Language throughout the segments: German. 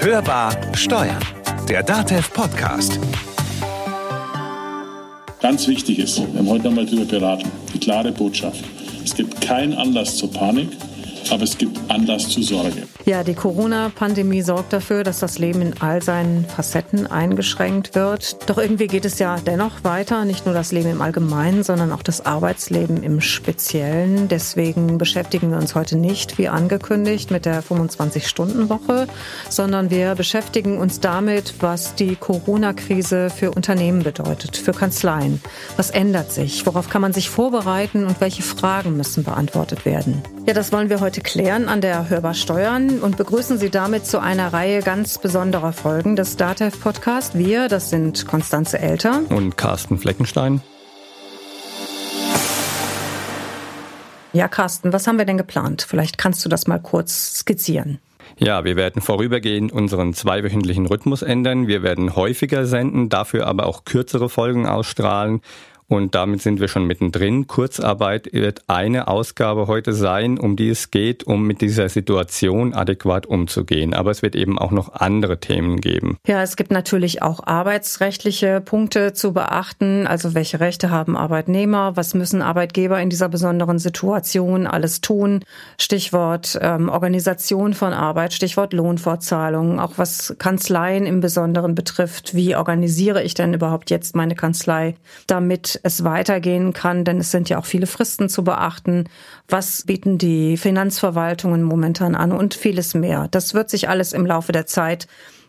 Hörbar Steuern, der DATEV Podcast. Ganz wichtig ist, wir haben heute nochmal darüber beraten, die klare Botschaft. Es gibt keinen Anlass zur Panik aber es gibt Anlass zur Sorge. Ja, die Corona-Pandemie sorgt dafür, dass das Leben in all seinen Facetten eingeschränkt wird. Doch irgendwie geht es ja dennoch weiter, nicht nur das Leben im Allgemeinen, sondern auch das Arbeitsleben im Speziellen. Deswegen beschäftigen wir uns heute nicht, wie angekündigt, mit der 25-Stunden-Woche, sondern wir beschäftigen uns damit, was die Corona-Krise für Unternehmen bedeutet, für Kanzleien. Was ändert sich? Worauf kann man sich vorbereiten und welche Fragen müssen beantwortet werden? Ja, das wollen wir heute heute klären an der Hörbar Steuern und begrüßen Sie damit zu einer Reihe ganz besonderer Folgen des DATEV Podcast. Wir, das sind Konstanze Elter und Carsten Fleckenstein. Ja, Carsten, was haben wir denn geplant? Vielleicht kannst du das mal kurz skizzieren. Ja, wir werden vorübergehend unseren zweiwöchentlichen Rhythmus ändern. Wir werden häufiger senden, dafür aber auch kürzere Folgen ausstrahlen und damit sind wir schon mittendrin. Kurzarbeit wird eine Ausgabe heute sein, um die es geht, um mit dieser Situation adäquat umzugehen. Aber es wird eben auch noch andere Themen geben. Ja, es gibt natürlich auch arbeitsrechtliche Punkte zu beachten. Also welche Rechte haben Arbeitnehmer? Was müssen Arbeitgeber in dieser besonderen Situation alles tun? Stichwort ähm, Organisation von Arbeit, Stichwort Lohnfortzahlungen, auch was Kanzleien im Besonderen betrifft. Wie organisiere ich denn überhaupt jetzt meine Kanzlei, damit es weitergehen kann, denn es sind ja auch viele Fristen zu beachten. Was bieten die Finanzverwaltungen momentan an und vieles mehr. Das wird sich alles im Laufe der Zeit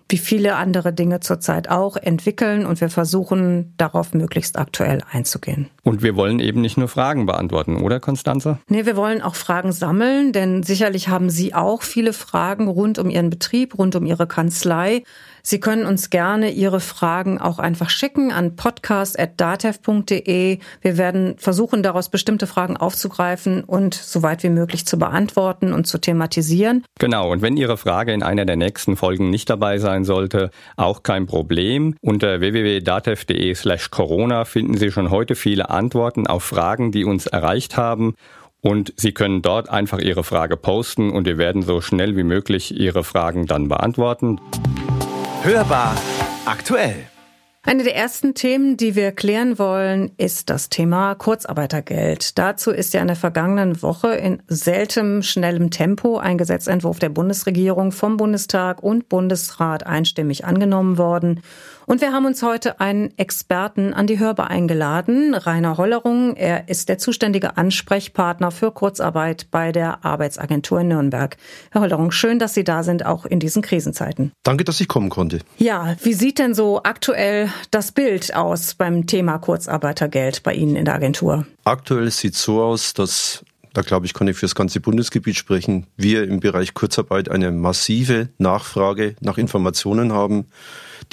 wie viele andere Dinge zurzeit auch entwickeln und wir versuchen darauf möglichst aktuell einzugehen. Und wir wollen eben nicht nur Fragen beantworten, oder Konstanze? Nee, wir wollen auch Fragen sammeln, denn sicherlich haben Sie auch viele Fragen rund um Ihren Betrieb, rund um Ihre Kanzlei. Sie können uns gerne Ihre Fragen auch einfach schicken an podcast.datev.de. Wir werden versuchen, daraus bestimmte Fragen aufzugreifen und so weit wie möglich zu beantworten und zu thematisieren. Genau, und wenn Ihre Frage in einer der nächsten Folgen nicht dabei sein sollte, auch kein Problem. Unter www.datev.de slash Corona finden Sie schon heute viele Antworten auf Fragen, die uns erreicht haben. Und Sie können dort einfach Ihre Frage posten und wir werden so schnell wie möglich Ihre Fragen dann beantworten. Hörbar aktuell. Eine der ersten Themen, die wir klären wollen, ist das Thema Kurzarbeitergeld. Dazu ist ja in der vergangenen Woche in seltenem schnellem Tempo ein Gesetzentwurf der Bundesregierung vom Bundestag und Bundesrat einstimmig angenommen worden. Und wir haben uns heute einen Experten an die Hörbar eingeladen, Rainer Hollerung. Er ist der zuständige Ansprechpartner für Kurzarbeit bei der Arbeitsagentur in Nürnberg. Herr Hollerung, schön, dass Sie da sind, auch in diesen Krisenzeiten. Danke, dass ich kommen konnte. Ja, wie sieht denn so aktuell das Bild aus beim Thema Kurzarbeitergeld bei Ihnen in der Agentur? Aktuell sieht es so aus, dass da glaube ich, kann ich für das ganze Bundesgebiet sprechen, wir im Bereich Kurzarbeit eine massive Nachfrage nach Informationen haben.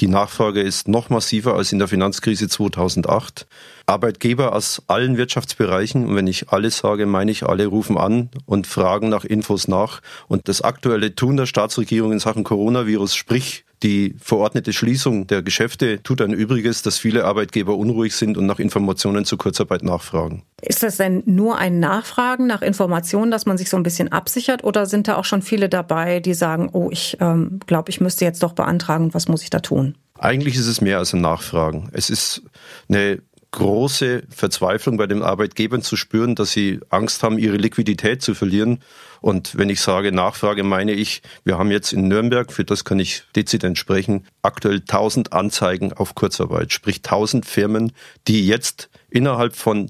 Die Nachfrage ist noch massiver als in der Finanzkrise 2008. Arbeitgeber aus allen Wirtschaftsbereichen, und wenn ich alle sage, meine ich alle, rufen an und fragen nach Infos nach. Und das aktuelle Tun der Staatsregierung in Sachen Coronavirus, sprich die verordnete Schließung der Geschäfte tut ein Übriges, dass viele Arbeitgeber unruhig sind und nach Informationen zur Kurzarbeit nachfragen. Ist das denn nur ein Nachfragen nach Informationen, dass man sich so ein bisschen absichert oder sind da auch schon viele dabei, die sagen, oh, ich ähm, glaube, ich müsste jetzt doch beantragen, was muss ich da tun? Eigentlich ist es mehr als ein Nachfragen. Es ist eine große Verzweiflung bei den Arbeitgebern zu spüren, dass sie Angst haben, ihre Liquidität zu verlieren. Und wenn ich sage Nachfrage, meine ich, wir haben jetzt in Nürnberg, für das kann ich dezident sprechen, aktuell 1000 Anzeigen auf Kurzarbeit, sprich 1000 Firmen, die jetzt innerhalb von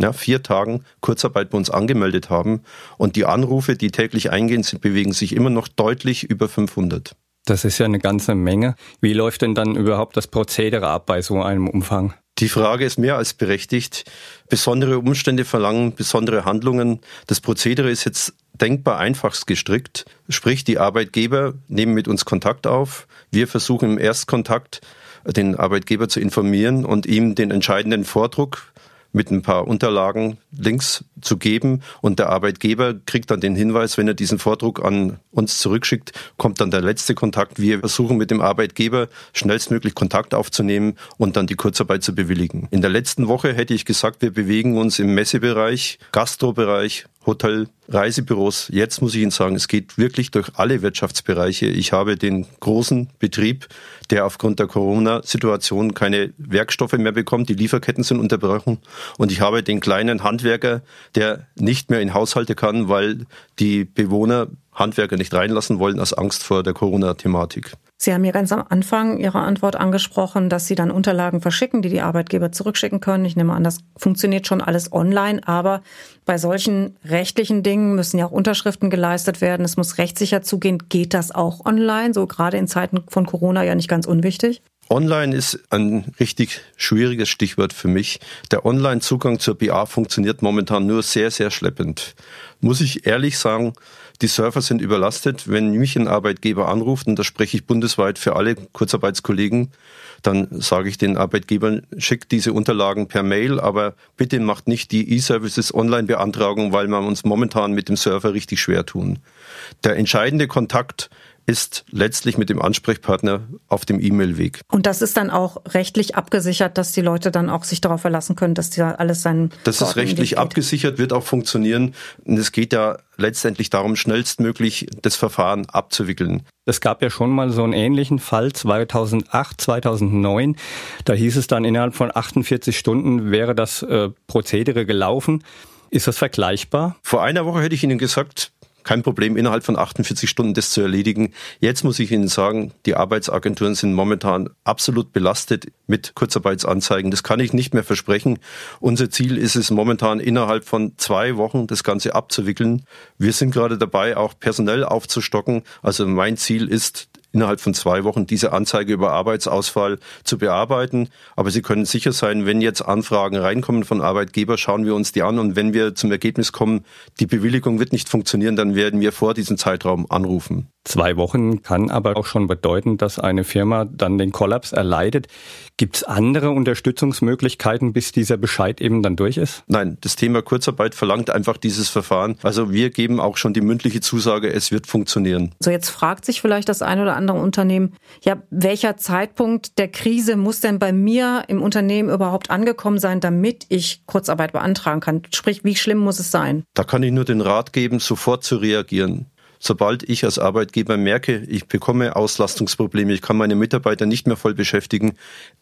ja, vier Tagen Kurzarbeit bei uns angemeldet haben. Und die Anrufe, die täglich eingehen, bewegen sich immer noch deutlich über 500. Das ist ja eine ganze Menge. Wie läuft denn dann überhaupt das Prozedere ab bei so einem Umfang? Die Frage ist mehr als berechtigt. Besondere Umstände verlangen besondere Handlungen. Das Prozedere ist jetzt denkbar einfachst gestrickt. Sprich, die Arbeitgeber nehmen mit uns Kontakt auf. Wir versuchen im Erstkontakt den Arbeitgeber zu informieren und ihm den entscheidenden Vordruck mit ein paar Unterlagen links zu geben und der Arbeitgeber kriegt dann den Hinweis, wenn er diesen Vordruck an uns zurückschickt, kommt dann der letzte Kontakt. Wir versuchen mit dem Arbeitgeber schnellstmöglich Kontakt aufzunehmen und dann die Kurzarbeit zu bewilligen. In der letzten Woche hätte ich gesagt, wir bewegen uns im Messebereich, Gastrobereich, Hotel, Reisebüros. Jetzt muss ich Ihnen sagen, es geht wirklich durch alle Wirtschaftsbereiche. Ich habe den großen Betrieb, der aufgrund der Corona-Situation keine Werkstoffe mehr bekommt. Die Lieferketten sind unterbrochen. Und ich habe den kleinen Handwerker, der nicht mehr in Haushalte kann, weil die Bewohner Handwerker nicht reinlassen wollen aus Angst vor der Corona-Thematik. Sie haben ja ganz am Anfang Ihrer Antwort angesprochen, dass Sie dann Unterlagen verschicken, die die Arbeitgeber zurückschicken können. Ich nehme an, das funktioniert schon alles online, aber bei solchen rechtlichen Dingen müssen ja auch Unterschriften geleistet werden. Es muss rechtssicher zugehen. Geht das auch online? So gerade in Zeiten von Corona ja nicht ganz unwichtig. Online ist ein richtig schwieriges Stichwort für mich. Der Online-Zugang zur BA funktioniert momentan nur sehr, sehr schleppend. Muss ich ehrlich sagen, die Server sind überlastet. Wenn mich ein Arbeitgeber anruft, und da spreche ich bundesweit für alle Kurzarbeitskollegen, dann sage ich den Arbeitgebern, schickt diese Unterlagen per Mail, aber bitte macht nicht die E-Services online beantragung, weil wir uns momentan mit dem Server richtig schwer tun. Der entscheidende Kontakt ist letztlich mit dem Ansprechpartner auf dem E-Mail-Weg. Und das ist dann auch rechtlich abgesichert, dass die Leute dann auch sich darauf verlassen können, dass da alles sein. Das ist rechtlich abgesichert, wird auch funktionieren. Und es geht ja letztendlich darum, schnellstmöglich das Verfahren abzuwickeln. Es gab ja schon mal so einen ähnlichen Fall 2008, 2009. Da hieß es dann, innerhalb von 48 Stunden wäre das äh, Prozedere gelaufen. Ist das vergleichbar? Vor einer Woche hätte ich Ihnen gesagt, kein Problem, innerhalb von 48 Stunden das zu erledigen. Jetzt muss ich Ihnen sagen, die Arbeitsagenturen sind momentan absolut belastet mit Kurzarbeitsanzeigen. Das kann ich nicht mehr versprechen. Unser Ziel ist es momentan innerhalb von zwei Wochen das Ganze abzuwickeln. Wir sind gerade dabei, auch personell aufzustocken. Also mein Ziel ist, innerhalb von zwei Wochen diese Anzeige über Arbeitsausfall zu bearbeiten. Aber Sie können sicher sein, wenn jetzt Anfragen reinkommen von Arbeitgeber, schauen wir uns die an und wenn wir zum Ergebnis kommen, die Bewilligung wird nicht funktionieren, dann werden wir vor diesem Zeitraum anrufen. Zwei Wochen kann aber auch schon bedeuten, dass eine Firma dann den Kollaps erleidet. Gibt es andere Unterstützungsmöglichkeiten, bis dieser Bescheid eben dann durch ist? Nein, das Thema Kurzarbeit verlangt einfach dieses Verfahren. Also wir geben auch schon die mündliche Zusage, es wird funktionieren. So jetzt fragt sich vielleicht das ein oder andere Unternehmen, ja, welcher Zeitpunkt der Krise muss denn bei mir im Unternehmen überhaupt angekommen sein, damit ich Kurzarbeit beantragen kann? Sprich, wie schlimm muss es sein? Da kann ich nur den Rat geben, sofort zu reagieren. Sobald ich als Arbeitgeber merke, ich bekomme Auslastungsprobleme, ich kann meine Mitarbeiter nicht mehr voll beschäftigen,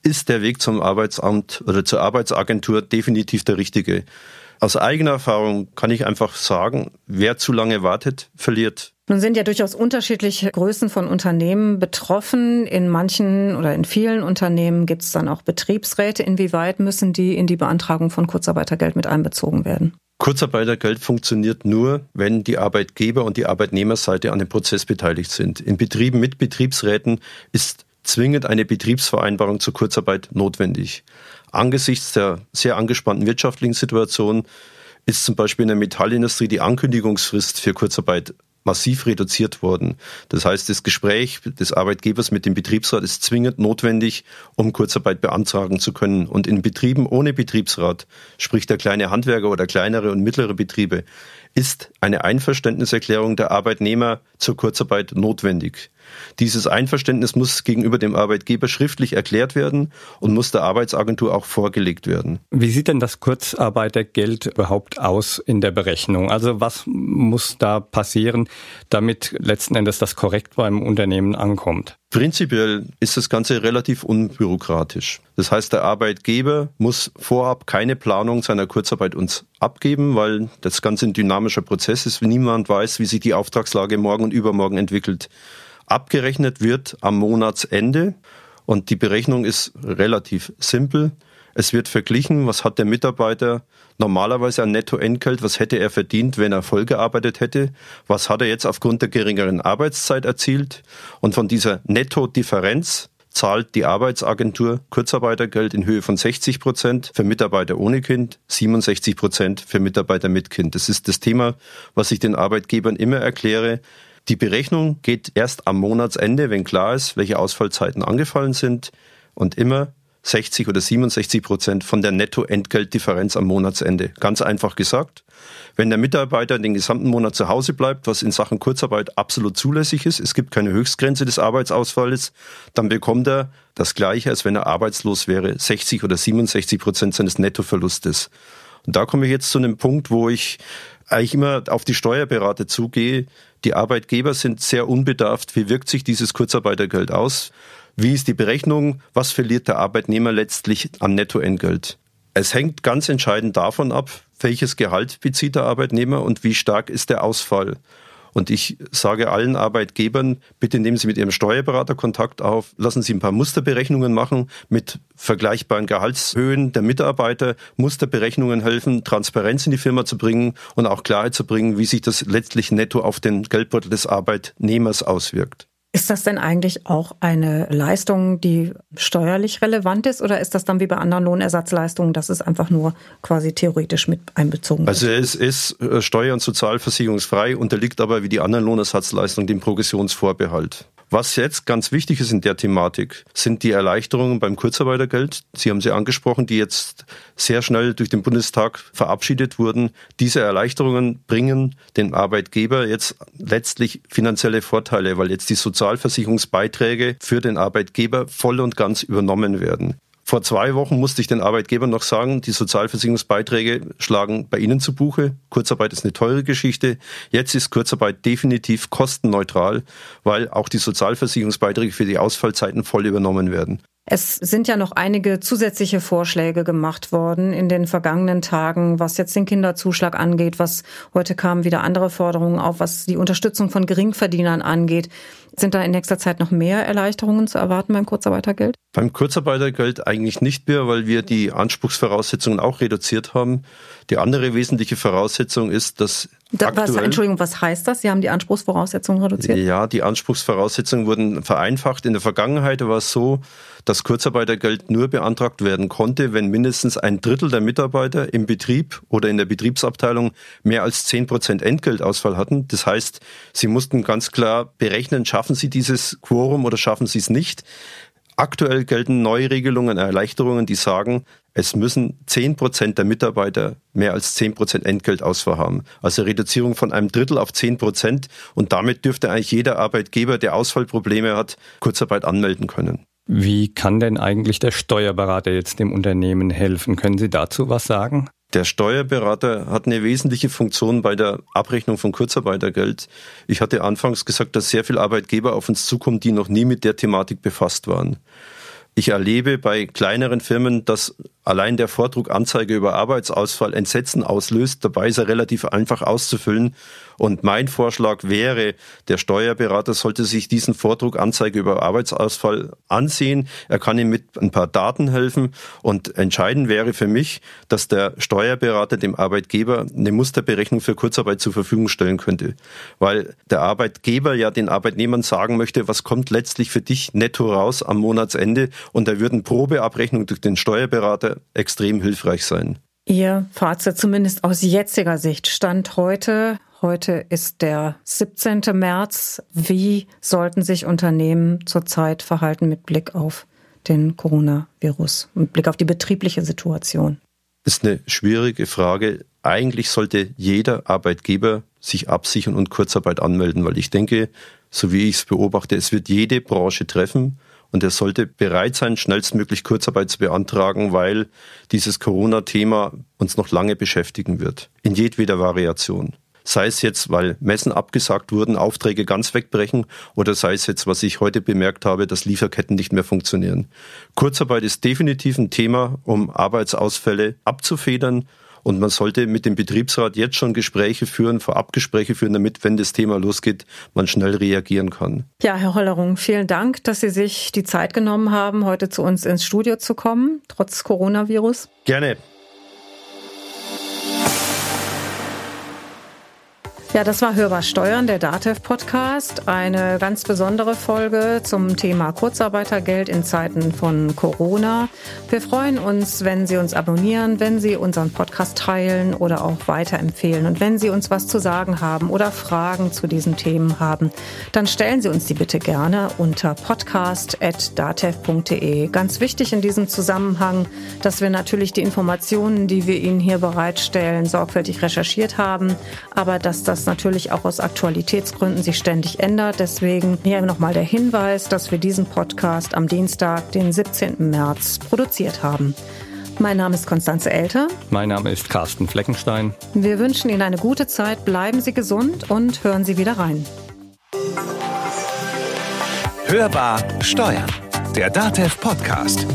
ist der Weg zum Arbeitsamt oder zur Arbeitsagentur definitiv der richtige. Aus eigener Erfahrung kann ich einfach sagen, wer zu lange wartet, verliert. Nun sind ja durchaus unterschiedliche Größen von Unternehmen betroffen. In manchen oder in vielen Unternehmen gibt es dann auch Betriebsräte. Inwieweit müssen die in die Beantragung von Kurzarbeitergeld mit einbezogen werden? Kurzarbeitergeld funktioniert nur, wenn die Arbeitgeber und die Arbeitnehmerseite an dem Prozess beteiligt sind. In Betrieben mit Betriebsräten ist zwingend eine Betriebsvereinbarung zur Kurzarbeit notwendig. Angesichts der sehr angespannten wirtschaftlichen Situation ist zum Beispiel in der Metallindustrie die Ankündigungsfrist für Kurzarbeit massiv reduziert worden. Das heißt, das Gespräch des Arbeitgebers mit dem Betriebsrat ist zwingend notwendig, um Kurzarbeit beantragen zu können. Und in Betrieben ohne Betriebsrat, sprich der kleine Handwerker oder kleinere und mittlere Betriebe, ist eine Einverständniserklärung der Arbeitnehmer zur Kurzarbeit notwendig. Dieses Einverständnis muss gegenüber dem Arbeitgeber schriftlich erklärt werden und muss der Arbeitsagentur auch vorgelegt werden. Wie sieht denn das Kurzarbeitergeld überhaupt aus in der Berechnung? Also was muss da passieren, damit letzten Endes das korrekt beim Unternehmen ankommt? Prinzipiell ist das Ganze relativ unbürokratisch. Das heißt, der Arbeitgeber muss vorab keine Planung seiner Kurzarbeit uns abgeben, weil das Ganze ein dynamischer Prozess ist. Niemand weiß, wie sich die Auftragslage morgen und übermorgen entwickelt. Abgerechnet wird am Monatsende und die Berechnung ist relativ simpel. Es wird verglichen, was hat der Mitarbeiter normalerweise an Nettoentgelt, was hätte er verdient, wenn er voll gearbeitet hätte, was hat er jetzt aufgrund der geringeren Arbeitszeit erzielt und von dieser Netto-Differenz zahlt die Arbeitsagentur Kurzarbeitergeld in Höhe von 60 Prozent für Mitarbeiter ohne Kind, 67 Prozent für Mitarbeiter mit Kind. Das ist das Thema, was ich den Arbeitgebern immer erkläre. Die Berechnung geht erst am Monatsende, wenn klar ist, welche Ausfallzeiten angefallen sind und immer 60 oder 67 Prozent von der Nettoentgeltdifferenz am Monatsende. Ganz einfach gesagt, wenn der Mitarbeiter den gesamten Monat zu Hause bleibt, was in Sachen Kurzarbeit absolut zulässig ist, es gibt keine Höchstgrenze des Arbeitsausfalls, dann bekommt er das Gleiche, als wenn er arbeitslos wäre, 60 oder 67 Prozent seines Nettoverlustes. Und da komme ich jetzt zu einem Punkt, wo ich eigentlich immer auf die Steuerberater zugehe. Die Arbeitgeber sind sehr unbedarft. Wie wirkt sich dieses Kurzarbeitergeld aus? Wie ist die Berechnung? Was verliert der Arbeitnehmer letztlich an Nettoentgelt? Es hängt ganz entscheidend davon ab, welches Gehalt bezieht der Arbeitnehmer und wie stark ist der Ausfall. Und ich sage allen Arbeitgebern, bitte nehmen Sie mit Ihrem Steuerberater Kontakt auf, lassen Sie ein paar Musterberechnungen machen mit vergleichbaren Gehaltshöhen der Mitarbeiter, Musterberechnungen helfen, Transparenz in die Firma zu bringen und auch Klarheit zu bringen, wie sich das letztlich netto auf den Geldbeutel des Arbeitnehmers auswirkt. Ist das denn eigentlich auch eine Leistung, die steuerlich relevant ist oder ist das dann wie bei anderen Lohnersatzleistungen, dass es einfach nur quasi theoretisch mit einbezogen wird? Also es ist äh, steuer- und sozialversicherungsfrei, unterliegt aber wie die anderen Lohnersatzleistungen dem Progressionsvorbehalt. Was jetzt ganz wichtig ist in der Thematik, sind die Erleichterungen beim Kurzarbeitergeld. Sie haben sie angesprochen, die jetzt sehr schnell durch den Bundestag verabschiedet wurden. Diese Erleichterungen bringen dem Arbeitgeber jetzt letztlich finanzielle Vorteile, weil jetzt die Sozialversicherungsbeiträge für den Arbeitgeber voll und ganz übernommen werden. Vor zwei Wochen musste ich den Arbeitgebern noch sagen, die Sozialversicherungsbeiträge schlagen bei Ihnen zu Buche. Kurzarbeit ist eine teure Geschichte. Jetzt ist Kurzarbeit definitiv kostenneutral, weil auch die Sozialversicherungsbeiträge für die Ausfallzeiten voll übernommen werden. Es sind ja noch einige zusätzliche Vorschläge gemacht worden in den vergangenen Tagen, was jetzt den Kinderzuschlag angeht, was heute kamen wieder andere Forderungen auf, was die Unterstützung von Geringverdienern angeht. Sind da in nächster Zeit noch mehr Erleichterungen zu erwarten beim Kurzarbeitergeld? Beim Kurzarbeitergeld eigentlich nicht mehr, weil wir die Anspruchsvoraussetzungen auch reduziert haben. Die andere wesentliche Voraussetzung ist, dass da, was, Entschuldigung, was heißt das? Sie haben die Anspruchsvoraussetzungen reduziert? Ja, die Anspruchsvoraussetzungen wurden vereinfacht. In der Vergangenheit war es so, dass Kurzarbeitergeld nur beantragt werden konnte, wenn mindestens ein Drittel der Mitarbeiter im Betrieb oder in der Betriebsabteilung mehr als zehn Prozent Entgeltausfall hatten. Das heißt, sie mussten ganz klar berechnen, schaffen sie dieses Quorum oder schaffen sie es nicht. Aktuell gelten Neuregelungen, Erleichterungen, die sagen, es müssen zehn Prozent der Mitarbeiter mehr als zehn Prozent Entgeltausfall haben. Also Reduzierung von einem Drittel auf zehn Prozent. Und damit dürfte eigentlich jeder Arbeitgeber, der Ausfallprobleme hat, Kurzarbeit anmelden können. Wie kann denn eigentlich der Steuerberater jetzt dem Unternehmen helfen? Können Sie dazu was sagen? Der Steuerberater hat eine wesentliche Funktion bei der Abrechnung von Kurzarbeitergeld. Ich hatte anfangs gesagt, dass sehr viele Arbeitgeber auf uns zukommen, die noch nie mit der Thematik befasst waren. Ich erlebe bei kleineren Firmen, dass allein der Vordruck Anzeige über Arbeitsausfall Entsetzen auslöst. Dabei ist er relativ einfach auszufüllen. Und mein Vorschlag wäre, der Steuerberater sollte sich diesen Vordruck Anzeige über Arbeitsausfall ansehen. Er kann ihm mit ein paar Daten helfen. Und entscheidend wäre für mich, dass der Steuerberater dem Arbeitgeber eine Musterberechnung für Kurzarbeit zur Verfügung stellen könnte. Weil der Arbeitgeber ja den Arbeitnehmern sagen möchte, was kommt letztlich für dich netto raus am Monatsende. Und da würden Probeabrechnung durch den Steuerberater extrem hilfreich sein. Ihr Fazit zumindest aus jetziger Sicht stand heute. Heute ist der 17. März. Wie sollten sich Unternehmen zurzeit verhalten mit Blick auf den Coronavirus, mit Blick auf die betriebliche Situation? Das ist eine schwierige Frage. Eigentlich sollte jeder Arbeitgeber sich absichern und Kurzarbeit anmelden, weil ich denke, so wie ich es beobachte, es wird jede Branche treffen. Und er sollte bereit sein, schnellstmöglich Kurzarbeit zu beantragen, weil dieses Corona-Thema uns noch lange beschäftigen wird. In jedweder Variation. Sei es jetzt, weil Messen abgesagt wurden, Aufträge ganz wegbrechen oder sei es jetzt, was ich heute bemerkt habe, dass Lieferketten nicht mehr funktionieren. Kurzarbeit ist definitiv ein Thema, um Arbeitsausfälle abzufedern und man sollte mit dem Betriebsrat jetzt schon Gespräche führen, Vorabgespräche führen, damit, wenn das Thema losgeht, man schnell reagieren kann. Ja, Herr Hollerung, vielen Dank, dass Sie sich die Zeit genommen haben, heute zu uns ins Studio zu kommen, trotz Coronavirus. Gerne. Ja, das war Hörbar Steuern, der DATEV Podcast. Eine ganz besondere Folge zum Thema Kurzarbeitergeld in Zeiten von Corona. Wir freuen uns, wenn Sie uns abonnieren, wenn Sie unseren Podcast teilen oder auch weiterempfehlen. Und wenn Sie uns was zu sagen haben oder Fragen zu diesen Themen haben, dann stellen Sie uns die bitte gerne unter podcast.datev.de. Ganz wichtig in diesem Zusammenhang, dass wir natürlich die Informationen, die wir Ihnen hier bereitstellen, sorgfältig recherchiert haben, aber dass das natürlich auch aus Aktualitätsgründen sich ständig ändert. Deswegen hier nochmal der Hinweis, dass wir diesen Podcast am Dienstag, den 17. März, produziert haben. Mein Name ist Konstanze Elter. Mein Name ist Carsten Fleckenstein. Wir wünschen Ihnen eine gute Zeit, bleiben Sie gesund und hören Sie wieder rein. Hörbar Steuern, der DATEV Podcast.